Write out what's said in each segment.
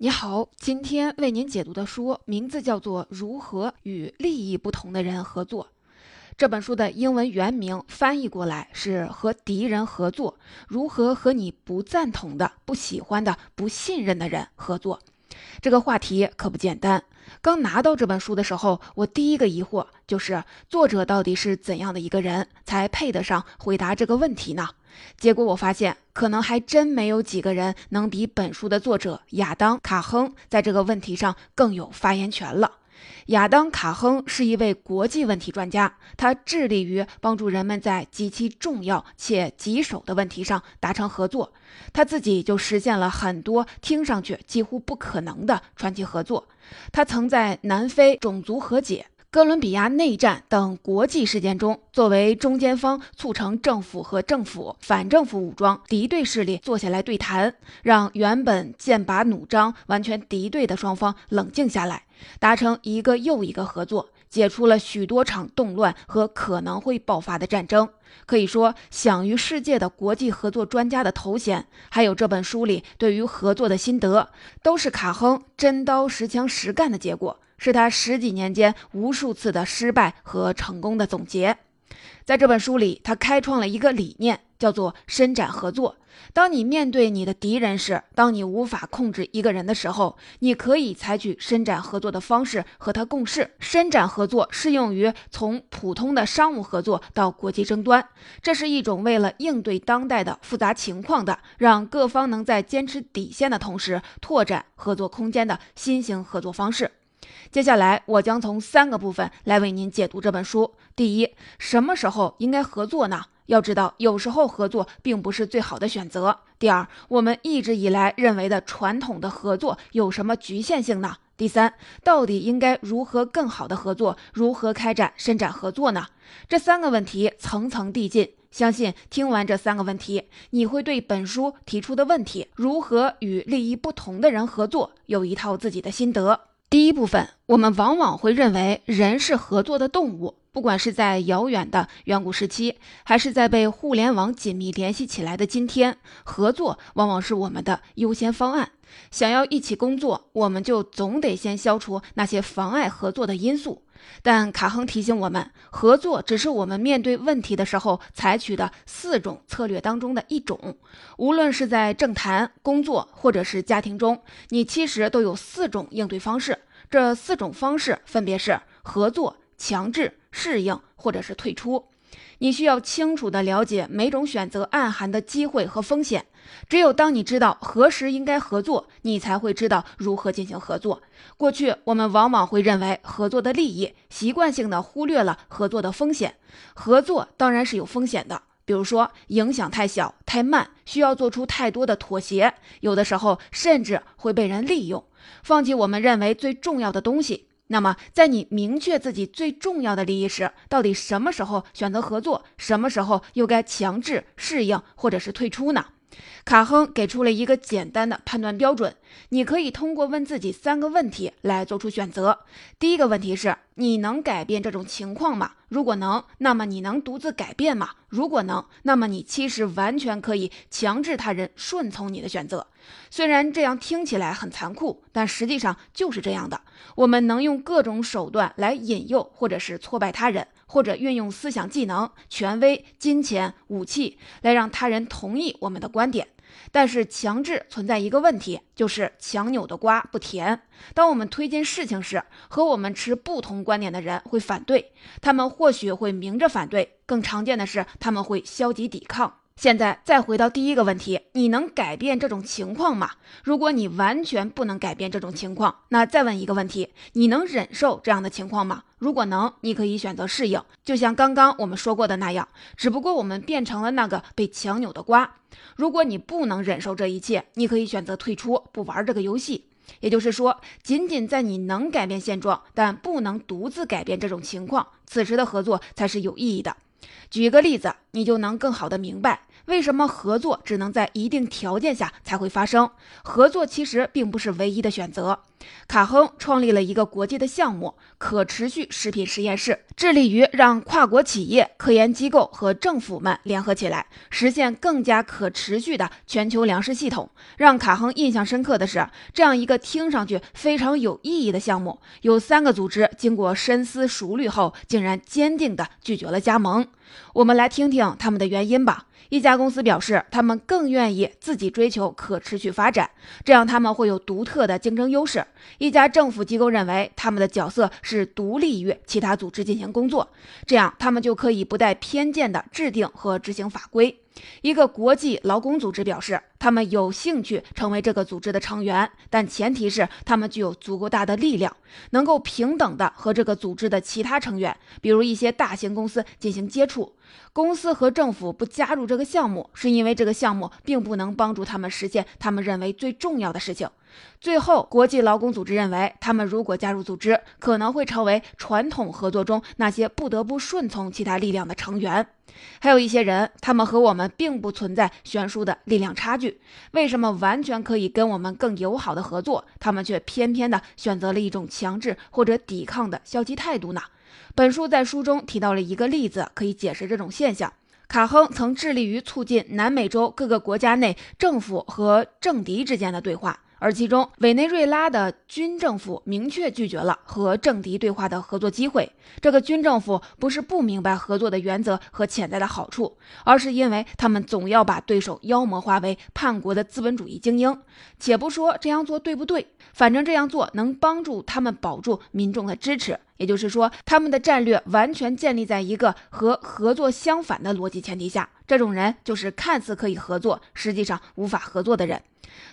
你好，今天为您解读的书名字叫做《如何与利益不同的人合作》。这本书的英文原名翻译过来是“和敌人合作”，如何和你不赞同的、不喜欢的、不信任的人合作？这个话题可不简单。刚拿到这本书的时候，我第一个疑惑就是作者到底是怎样的一个人，才配得上回答这个问题呢？结果我发现，可能还真没有几个人能比本书的作者亚当·卡亨在这个问题上更有发言权了。亚当·卡亨是一位国际问题专家，他致力于帮助人们在极其重要且棘手的问题上达成合作。他自己就实现了很多听上去几乎不可能的传奇合作。他曾在南非种族和解。哥伦比亚内战等国际事件中，作为中间方，促成政府和政府、反政府武装、敌对势力坐下来对谈，让原本剑拔弩张、完全敌对的双方冷静下来，达成一个又一个合作，解除了许多场动乱和可能会爆发的战争。可以说，享誉世界的国际合作专家的头衔，还有这本书里对于合作的心得，都是卡亨真刀实枪实干的结果。是他十几年间无数次的失败和成功的总结。在这本书里，他开创了一个理念，叫做伸展合作。当你面对你的敌人时，当你无法控制一个人的时候，你可以采取伸展合作的方式和他共事。伸展合作适用于从普通的商务合作到国际争端，这是一种为了应对当代的复杂情况的，让各方能在坚持底线的同时拓展合作空间的新型合作方式。接下来，我将从三个部分来为您解读这本书。第一，什么时候应该合作呢？要知道，有时候合作并不是最好的选择。第二，我们一直以来认为的传统的合作有什么局限性呢？第三，到底应该如何更好的合作？如何开展伸展合作呢？这三个问题层层递进，相信听完这三个问题，你会对本书提出的问题如何与利益不同的人合作有一套自己的心得。第一部分，我们往往会认为人是合作的动物，不管是在遥远的远古时期，还是在被互联网紧密联系起来的今天，合作往往是我们的优先方案。想要一起工作，我们就总得先消除那些妨碍合作的因素。但卡亨提醒我们，合作只是我们面对问题的时候采取的四种策略当中的一种。无论是在政坛、工作，或者是家庭中，你其实都有四种应对方式。这四种方式分别是合作、强制、适应，或者是退出。你需要清楚地了解每种选择暗含的机会和风险。只有当你知道何时应该合作，你才会知道如何进行合作。过去我们往往会认为合作的利益，习惯性的忽略了合作的风险。合作当然是有风险的，比如说影响太小、太慢，需要做出太多的妥协，有的时候甚至会被人利用，放弃我们认为最重要的东西。那么，在你明确自己最重要的利益时，到底什么时候选择合作，什么时候又该强制适应或者是退出呢？卡亨给出了一个简单的判断标准，你可以通过问自己三个问题来做出选择。第一个问题是：你能改变这种情况吗？如果能，那么你能独自改变吗？如果能，那么你其实完全可以强制他人顺从你的选择。虽然这样听起来很残酷，但实际上就是这样的。我们能用各种手段来引诱或者是挫败他人。或者运用思想技能、权威、金钱、武器来让他人同意我们的观点，但是强制存在一个问题，就是强扭的瓜不甜。当我们推进事情时，和我们持不同观点的人会反对，他们或许会明着反对，更常见的是他们会消极抵抗。现在再回到第一个问题，你能改变这种情况吗？如果你完全不能改变这种情况，那再问一个问题，你能忍受这样的情况吗？如果能，你可以选择适应，就像刚刚我们说过的那样，只不过我们变成了那个被强扭的瓜。如果你不能忍受这一切，你可以选择退出，不玩这个游戏。也就是说，仅仅在你能改变现状，但不能独自改变这种情况，此时的合作才是有意义的。举个例子，你就能更好的明白为什么合作只能在一定条件下才会发生。合作其实并不是唯一的选择。卡亨创立了一个国际的项目——可持续食品实验室，致力于让跨国企业、科研机构和政府们联合起来，实现更加可持续的全球粮食系统。让卡亨印象深刻的是，这样一个听上去非常有意义的项目，有三个组织经过深思熟虑后，竟然坚定地拒绝了加盟。我们来听听他们的原因吧。一家公司表示，他们更愿意自己追求可持续发展，这样他们会有独特的竞争优势。一家政府机构认为，他们的角色是独立于其他组织进行工作，这样他们就可以不带偏见地制定和执行法规。一个国际劳工组织表示，他们有兴趣成为这个组织的成员，但前提是他们具有足够大的力量，能够平等的和这个组织的其他成员，比如一些大型公司进行接触。公司和政府不加入这个项目，是因为这个项目并不能帮助他们实现他们认为最重要的事情。最后，国际劳工组织认为，他们如果加入组织，可能会成为传统合作中那些不得不顺从其他力量的成员。还有一些人，他们和我们并不存在悬殊的力量差距。为什么完全可以跟我们更友好的合作，他们却偏偏的选择了一种强制或者抵抗的消极态度呢？本书在书中提到了一个例子，可以解释这种现象。卡亨曾致力于促进南美洲各个国家内政府和政敌之间的对话。而其中，委内瑞拉的军政府明确拒绝了和政敌对话的合作机会。这个军政府不是不明白合作的原则和潜在的好处，而是因为他们总要把对手妖魔化为叛国的资本主义精英。且不说这样做对不对，反正这样做能帮助他们保住民众的支持。也就是说，他们的战略完全建立在一个和合作相反的逻辑前提下。这种人就是看似可以合作，实际上无法合作的人。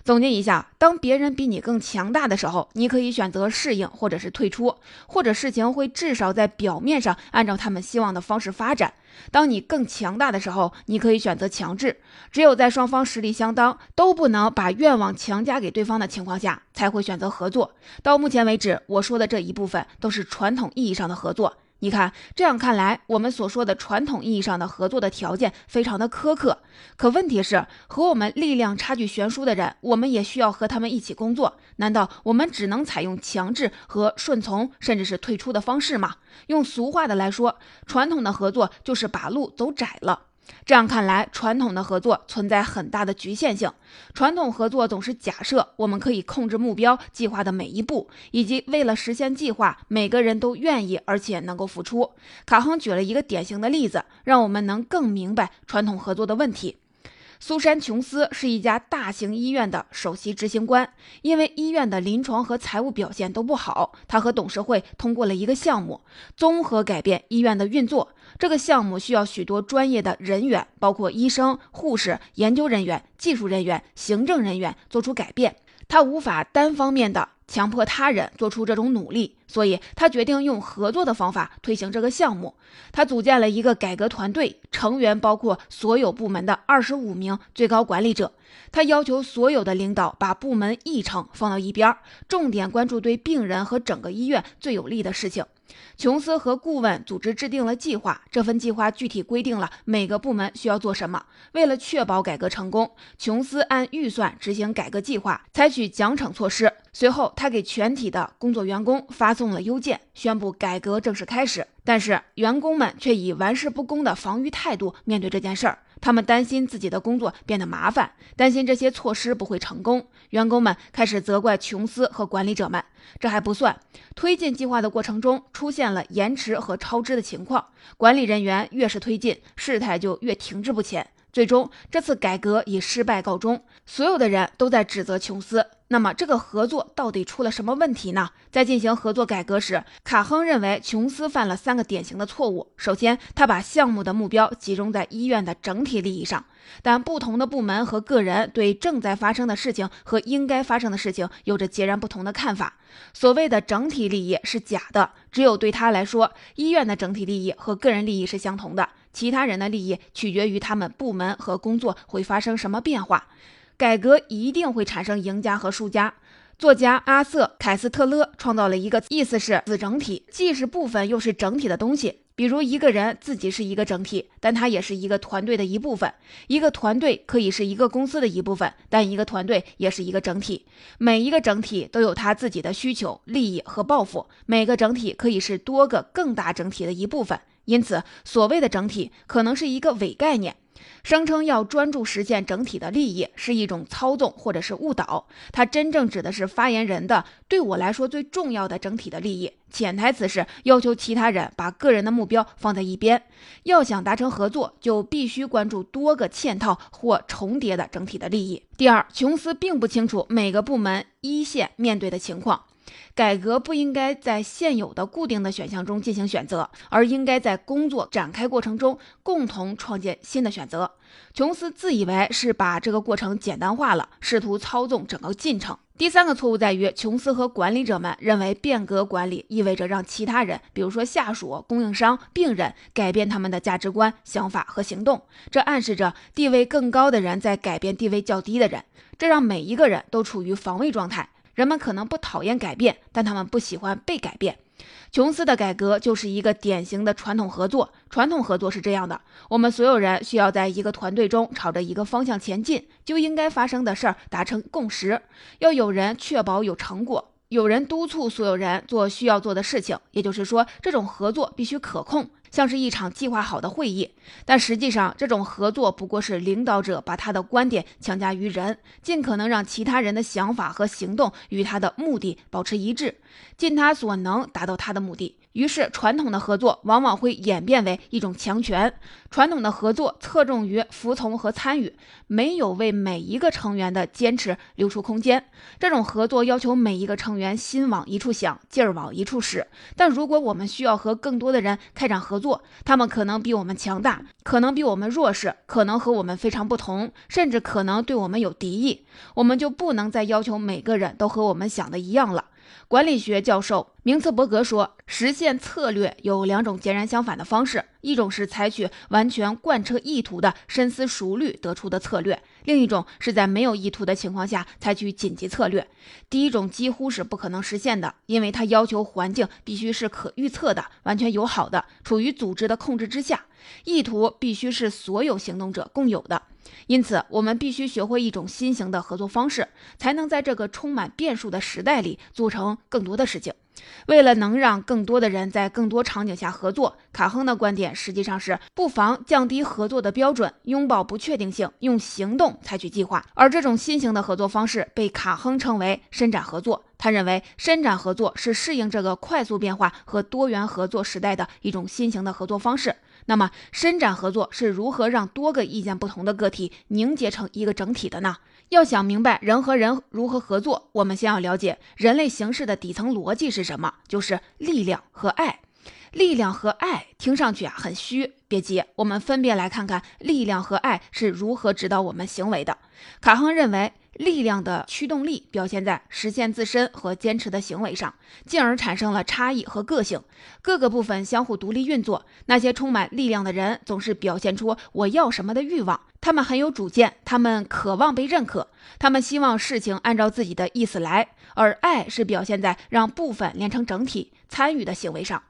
总结一下，当别人比你更强大的时候，你可以选择适应，或者是退出，或者事情会至少在表面上按照他们希望的方式发展。当你更强大的时候，你可以选择强制。只有在双方实力相当，都不能把愿望强加给对方的情况下，才会选择合作。到目前为止，我说的这一部分都是传统意义上的合作。你看，这样看来，我们所说的传统意义上的合作的条件非常的苛刻。可问题是，和我们力量差距悬殊的人，我们也需要和他们一起工作。难道我们只能采用强制和顺从，甚至是退出的方式吗？用俗话的来说，传统的合作就是把路走窄了。这样看来，传统的合作存在很大的局限性。传统合作总是假设我们可以控制目标计划的每一步，以及为了实现计划，每个人都愿意而且能够付出。卡亨举了一个典型的例子，让我们能更明白传统合作的问题。苏珊·琼斯是一家大型医院的首席执行官，因为医院的临床和财务表现都不好，他和董事会通过了一个项目，综合改变医院的运作。这个项目需要许多专业的人员，包括医生、护士、研究人员、技术人员、行政人员做出改变。他无法单方面的强迫他人做出这种努力，所以他决定用合作的方法推行这个项目。他组建了一个改革团队，成员包括所有部门的二十五名最高管理者。他要求所有的领导把部门议程放到一边，重点关注对病人和整个医院最有利的事情。琼斯和顾问组织制定了计划，这份计划具体规定了每个部门需要做什么。为了确保改革成功，琼斯按预算执行改革计划，采取奖惩措施。随后，他给全体的工作员工发送了邮件，宣布改革正式开始。但是，员工们却以玩世不恭的防御态度面对这件事儿。他们担心自己的工作变得麻烦，担心这些措施不会成功。员工们开始责怪琼斯和管理者们。这还不算，推进计划的过程中出现了延迟和超支的情况。管理人员越是推进，事态就越停滞不前。最终，这次改革以失败告终。所有的人都在指责琼斯。那么，这个合作到底出了什么问题呢？在进行合作改革时，卡亨认为琼斯犯了三个典型的错误。首先，他把项目的目标集中在医院的整体利益上，但不同的部门和个人对正在发生的事情和应该发生的事情有着截然不同的看法。所谓的整体利益是假的，只有对他来说，医院的整体利益和个人利益是相同的，其他人的利益取决于他们部门和工作会发生什么变化。改革一定会产生赢家和输家。作家阿瑟·凯斯特勒创造了一个意思是子整体，既是部分又是整体的东西。比如一个人自己是一个整体，但他也是一个团队的一部分。一个团队可以是一个公司的一部分，但一个团队也是一个整体。每一个整体都有他自己的需求、利益和抱负。每个整体可以是多个更大整体的一部分。因此，所谓的整体可能是一个伪概念。声称要专注实现整体的利益是一种操纵或者是误导，它真正指的是发言人的对我来说最重要的整体的利益，潜台词是要求其他人把个人的目标放在一边。要想达成合作，就必须关注多个嵌套或重叠的整体的利益。第二，琼斯并不清楚每个部门一线面对的情况。改革不应该在现有的固定的选项中进行选择，而应该在工作展开过程中共同创建新的选择。琼斯自以为是把这个过程简单化了，试图操纵整个进程。第三个错误在于，琼斯和管理者们认为变革管理意味着让其他人，比如说下属、供应商、病人，改变他们的价值观、想法和行动。这暗示着地位更高的人在改变地位较低的人，这让每一个人都处于防卫状态。人们可能不讨厌改变，但他们不喜欢被改变。琼斯的改革就是一个典型的传统合作。传统合作是这样的：我们所有人需要在一个团队中朝着一个方向前进，就应该发生的事儿达成共识。要有人确保有成果，有人督促所有人做需要做的事情。也就是说，这种合作必须可控。像是一场计划好的会议，但实际上这种合作不过是领导者把他的观点强加于人，尽可能让其他人的想法和行动与他的目的保持一致，尽他所能达到他的目的。于是，传统的合作往往会演变为一种强权。传统的合作侧重于服从和参与，没有为每一个成员的坚持留出空间。这种合作要求每一个成员心往一处想，劲儿往一处使。但如果我们需要和更多的人开展合作，他们可能比我们强大，可能比我们弱势，可能和我们非常不同，甚至可能对我们有敌意。我们就不能再要求每个人都和我们想的一样了。管理学教授明茨伯格说：“实现策略有两种截然相反的方式，一种是采取完全贯彻意图的深思熟虑得出的策略，另一种是在没有意图的情况下采取紧急策略。第一种几乎是不可能实现的，因为它要求环境必须是可预测的、完全友好的、处于组织的控制之下，意图必须是所有行动者共有的。”因此，我们必须学会一种新型的合作方式，才能在这个充满变数的时代里做成更多的事情。为了能让更多的人在更多场景下合作，卡亨的观点实际上是不妨降低合作的标准，拥抱不确定性，用行动采取计划。而这种新型的合作方式被卡亨称为伸展合作。他认为，伸展合作是适应这个快速变化和多元合作时代的一种新型的合作方式。那么，伸展合作是如何让多个意见不同的个体凝结成一个整体的呢？要想明白人和人如何合作，我们先要了解人类形式的底层逻辑是什么，就是力量和爱。力量和爱听上去啊很虚，别急，我们分别来看看力量和爱是如何指导我们行为的。卡亨认为。力量的驱动力表现在实现自身和坚持的行为上，进而产生了差异和个性。各个部分相互独立运作。那些充满力量的人总是表现出“我要什么”的欲望，他们很有主见，他们渴望被认可，他们希望事情按照自己的意思来。而爱是表现在让部分连成整体、参与的行为上。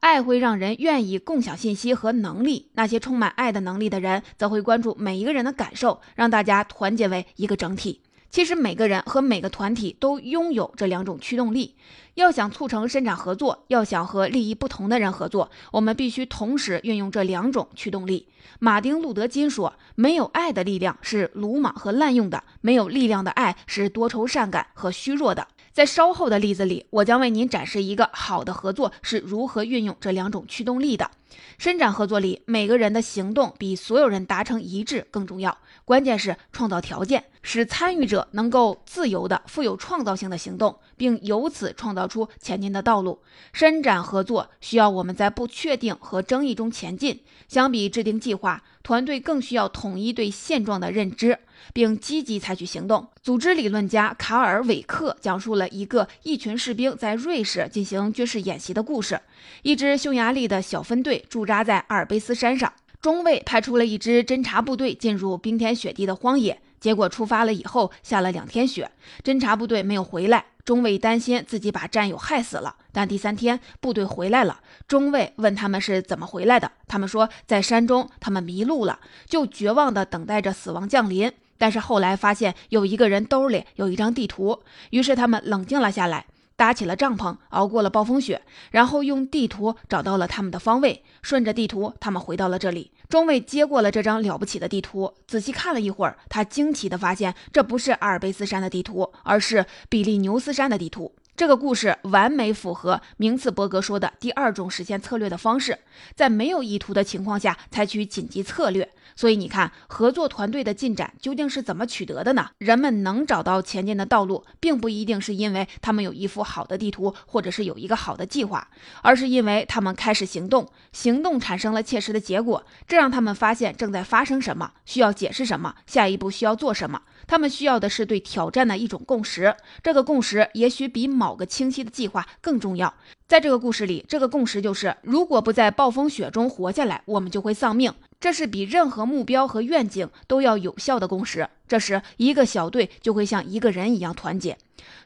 爱会让人愿意共享信息和能力。那些充满爱的能力的人，则会关注每一个人的感受，让大家团结为一个整体。其实每个人和每个团体都拥有这两种驱动力。要想促成生产合作，要想和利益不同的人合作，我们必须同时运用这两种驱动力。马丁·路德·金说：“没有爱的力量是鲁莽和滥用的，没有力量的爱是多愁善感和虚弱的。”在稍后的例子里，我将为您展示一个好的合作是如何运用这两种驱动力的。伸展合作里，每个人的行动比所有人达成一致更重要。关键是创造条件，使参与者能够自由的、富有创造性的行动，并由此创造出前进的道路。伸展合作需要我们在不确定和争议中前进。相比制定计划，团队更需要统一对现状的认知，并积极采取行动。组织理论家卡尔·韦克讲述了一个一群士兵在瑞士进行军事演习的故事。一支匈牙利的小分队驻扎在阿尔卑斯山上，中尉派出了一支侦察部队进入冰天雪地的荒野。结果出发了以后下了两天雪，侦察部队没有回来。中尉担心自己把战友害死了，但第三天部队回来了。中尉问他们是怎么回来的，他们说在山中他们迷路了，就绝望地等待着死亡降临。但是后来发现有一个人兜里有一张地图，于是他们冷静了下来，搭起了帐篷，熬过了暴风雪，然后用地图找到了他们的方位。顺着地图，他们回到了这里。中尉接过了这张了不起的地图，仔细看了一会儿，他惊奇地发现，这不是阿尔卑斯山的地图，而是比利牛斯山的地图。这个故事完美符合明茨伯格说的第二种实现策略的方式，在没有意图的情况下采取紧急策略。所以你看，合作团队的进展究竟是怎么取得的呢？人们能找到前进的道路，并不一定是因为他们有一幅好的地图，或者是有一个好的计划，而是因为他们开始行动，行动产生了切实的结果，这让他们发现正在发生什么，需要解释什么，下一步需要做什么。他们需要的是对挑战的一种共识，这个共识也许比某个清晰的计划更重要。在这个故事里，这个共识就是：如果不在暴风雪中活下来，我们就会丧命。这是比任何目标和愿景都要有效的共识。这时，一个小队就会像一个人一样团结。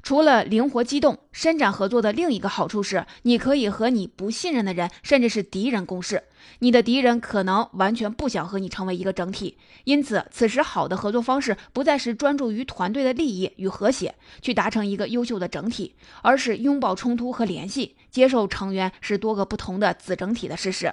除了灵活机动、伸展合作的另一个好处是，你可以和你不信任的人，甚至是敌人共事。你的敌人可能完全不想和你成为一个整体。因此，此时好的合作方式不再是专注于团队的利益与和谐，去达成一个优秀的整体，而是拥抱冲突和联系，接受成员是多个不同的子整体的事实。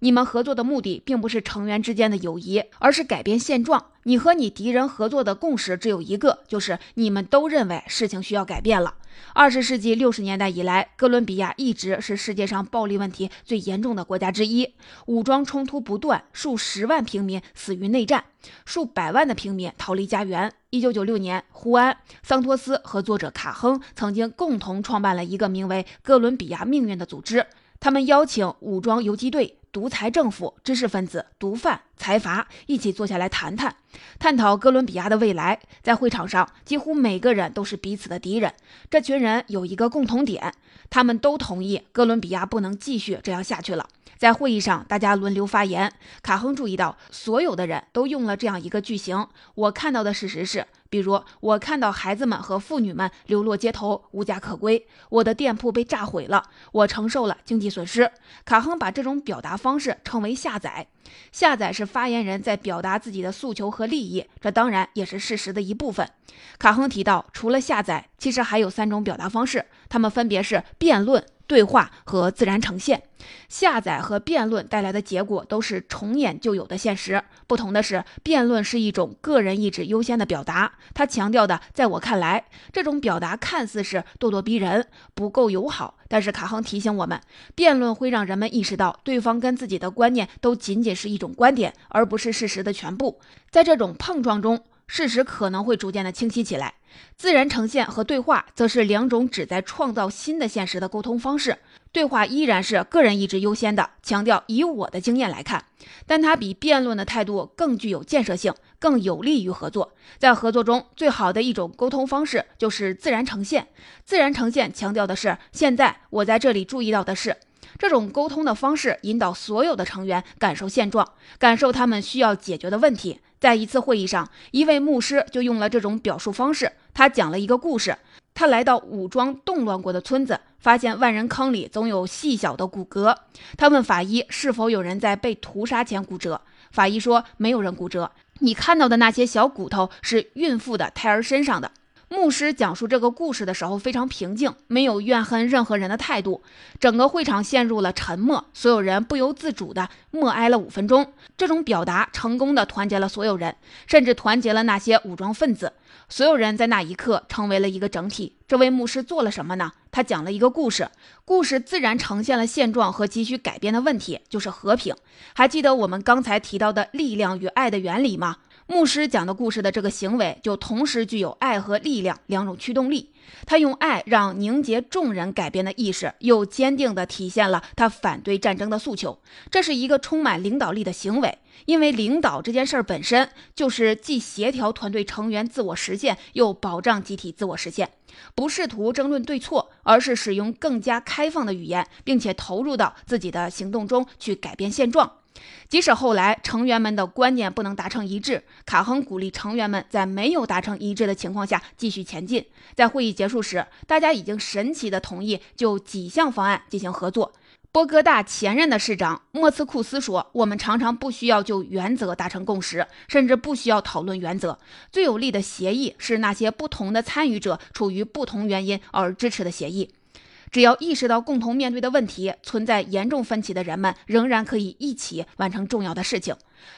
你们合作的目的并不是成员之间的友谊，而是改变现状。你和你敌人合作的共识只有一个，就是你们都认为事情需要改变了。二十世纪六十年代以来，哥伦比亚一直是世界上暴力问题最严重的国家之一，武装冲突不断，数十万平民死于内战，数百万的平民逃离家园。一九九六年，胡安·桑托斯和作者卡亨曾经共同创办了一个名为“哥伦比亚命运”的组织，他们邀请武装游击队。独裁政府、知识分子、毒贩、财阀一起坐下来谈谈，探讨哥伦比亚的未来。在会场上，几乎每个人都是彼此的敌人。这群人有一个共同点，他们都同意哥伦比亚不能继续这样下去了。在会议上，大家轮流发言。卡亨注意到，所有的人都用了这样一个句型：“我看到的事实是。”比如，我看到孩子们和妇女们流落街头，无家可归；我的店铺被炸毁了，我承受了经济损失。卡亨把这种表达方式称为下载。下载是发言人在表达自己的诉求和利益，这当然也是事实的一部分。卡亨提到，除了下载，其实还有三种表达方式，它们分别是辩论。对话和自然呈现，下载和辩论带来的结果都是重演旧有的现实。不同的是，辩论是一种个人意志优先的表达，它强调的，在我看来，这种表达看似是咄咄逼人，不够友好。但是卡亨提醒我们，辩论会让人们意识到，对方跟自己的观念都仅仅是一种观点，而不是事实的全部。在这种碰撞中，事实可能会逐渐的清晰起来。自然呈现和对话则是两种旨在创造新的现实的沟通方式。对话依然是个人意志优先的，强调以我的经验来看，但它比辩论的态度更具有建设性，更有利于合作。在合作中，最好的一种沟通方式就是自然呈现。自然呈现强调的是，现在我在这里注意到的是。这种沟通的方式引导所有的成员感受现状，感受他们需要解决的问题。在一次会议上，一位牧师就用了这种表述方式。他讲了一个故事：他来到武装动乱过的村子，发现万人坑里总有细小的骨骼。他问法医是否有人在被屠杀前骨折。法医说没有人骨折。你看到的那些小骨头是孕妇的胎儿身上的。牧师讲述这个故事的时候非常平静，没有怨恨任何人的态度。整个会场陷入了沉默，所有人不由自主地默哀了五分钟。这种表达成功地团结了所有人，甚至团结了那些武装分子。所有人在那一刻成为了一个整体。这位牧师做了什么呢？他讲了一个故事，故事自然呈现了现状和急需改变的问题，就是和平。还记得我们刚才提到的力量与爱的原理吗？牧师讲的故事的这个行为，就同时具有爱和力量两种驱动力。他用爱让凝结众人改变的意识，又坚定地体现了他反对战争的诉求。这是一个充满领导力的行为，因为领导这件事本身就是既协调团队成员自我实现，又保障集体自我实现。不试图争论对错，而是使用更加开放的语言，并且投入到自己的行动中去改变现状。即使后来成员们的观念不能达成一致，卡亨鼓励成员们在没有达成一致的情况下继续前进。在会议结束时，大家已经神奇地同意就几项方案进行合作。波哥大前任的市长莫斯库斯说：“我们常常不需要就原则达成共识，甚至不需要讨论原则。最有力的协议是那些不同的参与者出于不同原因而支持的协议。只要意识到共同面对的问题，存在严重分歧的人们仍然可以一起完成重要的事情。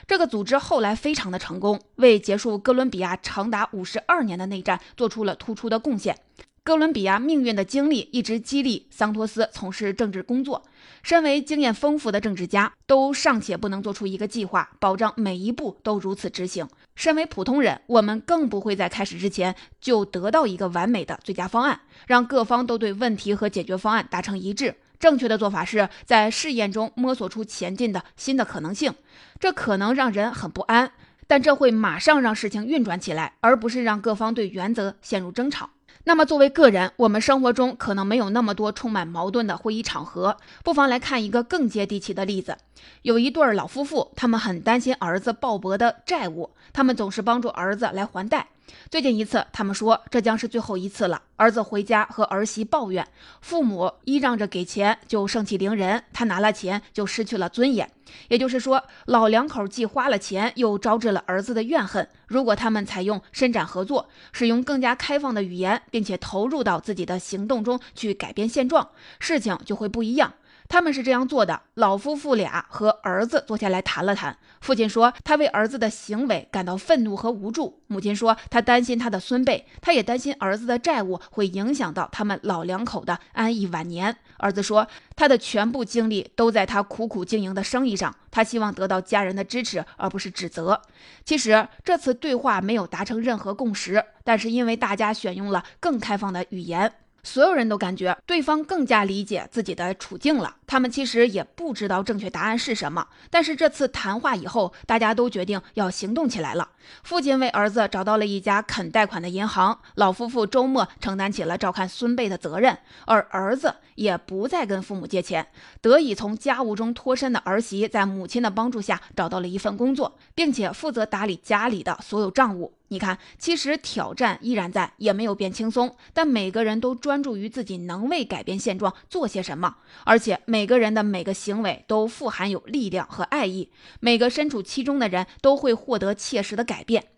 这个组织后来非常的成功，为结束哥伦比亚长达五十二年的内战做出了突出的贡献。”哥伦比亚命运的经历一直激励桑托斯从事政治工作。身为经验丰富的政治家，都尚且不能做出一个计划，保障每一步都如此执行。身为普通人，我们更不会在开始之前就得到一个完美的最佳方案，让各方都对问题和解决方案达成一致。正确的做法是在试验中摸索出前进的新的可能性。这可能让人很不安，但这会马上让事情运转起来，而不是让各方对原则陷入争吵。那么，作为个人，我们生活中可能没有那么多充满矛盾的会议场合，不妨来看一个更接地气的例子。有一对老夫妇，他们很担心儿子鲍勃的债务，他们总是帮助儿子来还贷。最近一次，他们说这将是最后一次了。儿子回家和儿媳抱怨，父母依仗着给钱就盛气凌人，他拿了钱就失去了尊严。也就是说，老两口既花了钱，又招致了儿子的怨恨。如果他们采用伸展合作，使用更加开放的语言，并且投入到自己的行动中去改变现状，事情就会不一样。他们是这样做的：老夫妇俩和儿子坐下来谈了谈。父亲说，他为儿子的行为感到愤怒和无助；母亲说，他担心他的孙辈，他也担心儿子的债务会影响到他们老两口的安逸晚年。儿子说，他的全部精力都在他苦苦经营的生意上，他希望得到家人的支持，而不是指责。其实这次对话没有达成任何共识，但是因为大家选用了更开放的语言。所有人都感觉对方更加理解自己的处境了。他们其实也不知道正确答案是什么，但是这次谈话以后，大家都决定要行动起来了。父亲为儿子找到了一家肯贷款的银行，老夫妇周末承担起了照看孙辈的责任，而儿子也不再跟父母借钱。得以从家务中脱身的儿媳，在母亲的帮助下找到了一份工作，并且负责打理家里的所有账务。你看，其实挑战依然在，也没有变轻松。但每个人都专注于自己能为改变现状做些什么，而且每个人的每个行为都富含有力量和爱意。每个身处其中的人都会获得切实的改变。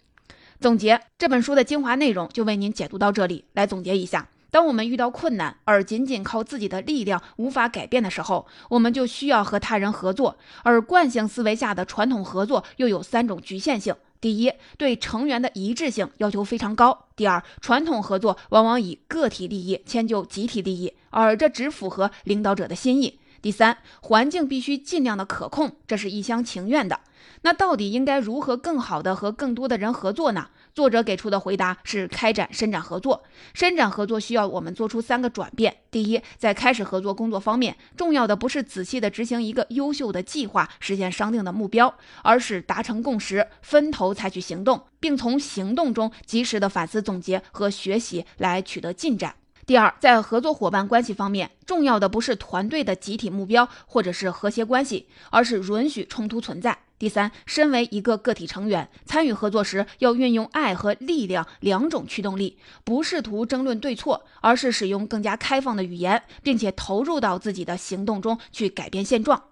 总结这本书的精华内容，就为您解读到这里。来总结一下：当我们遇到困难而仅仅靠自己的力量无法改变的时候，我们就需要和他人合作。而惯性思维下的传统合作又有三种局限性。第一，对成员的一致性要求非常高。第二，传统合作往往以个体利益迁就集体利益，而这只符合领导者的心意。第三，环境必须尽量的可控，这是一厢情愿的。那到底应该如何更好的和更多的人合作呢？作者给出的回答是开展伸展合作。伸展合作需要我们做出三个转变：第一，在开始合作工作方面，重要的不是仔细的执行一个优秀的计划，实现商定的目标，而是达成共识，分头采取行动，并从行动中及时的反思总结和学习来取得进展。第二，在合作伙伴关系方面，重要的不是团队的集体目标或者是和谐关系，而是允许冲突存在。第三，身为一个个体成员，参与合作时要运用爱和力量两种驱动力，不试图争论对错，而是使用更加开放的语言，并且投入到自己的行动中去改变现状。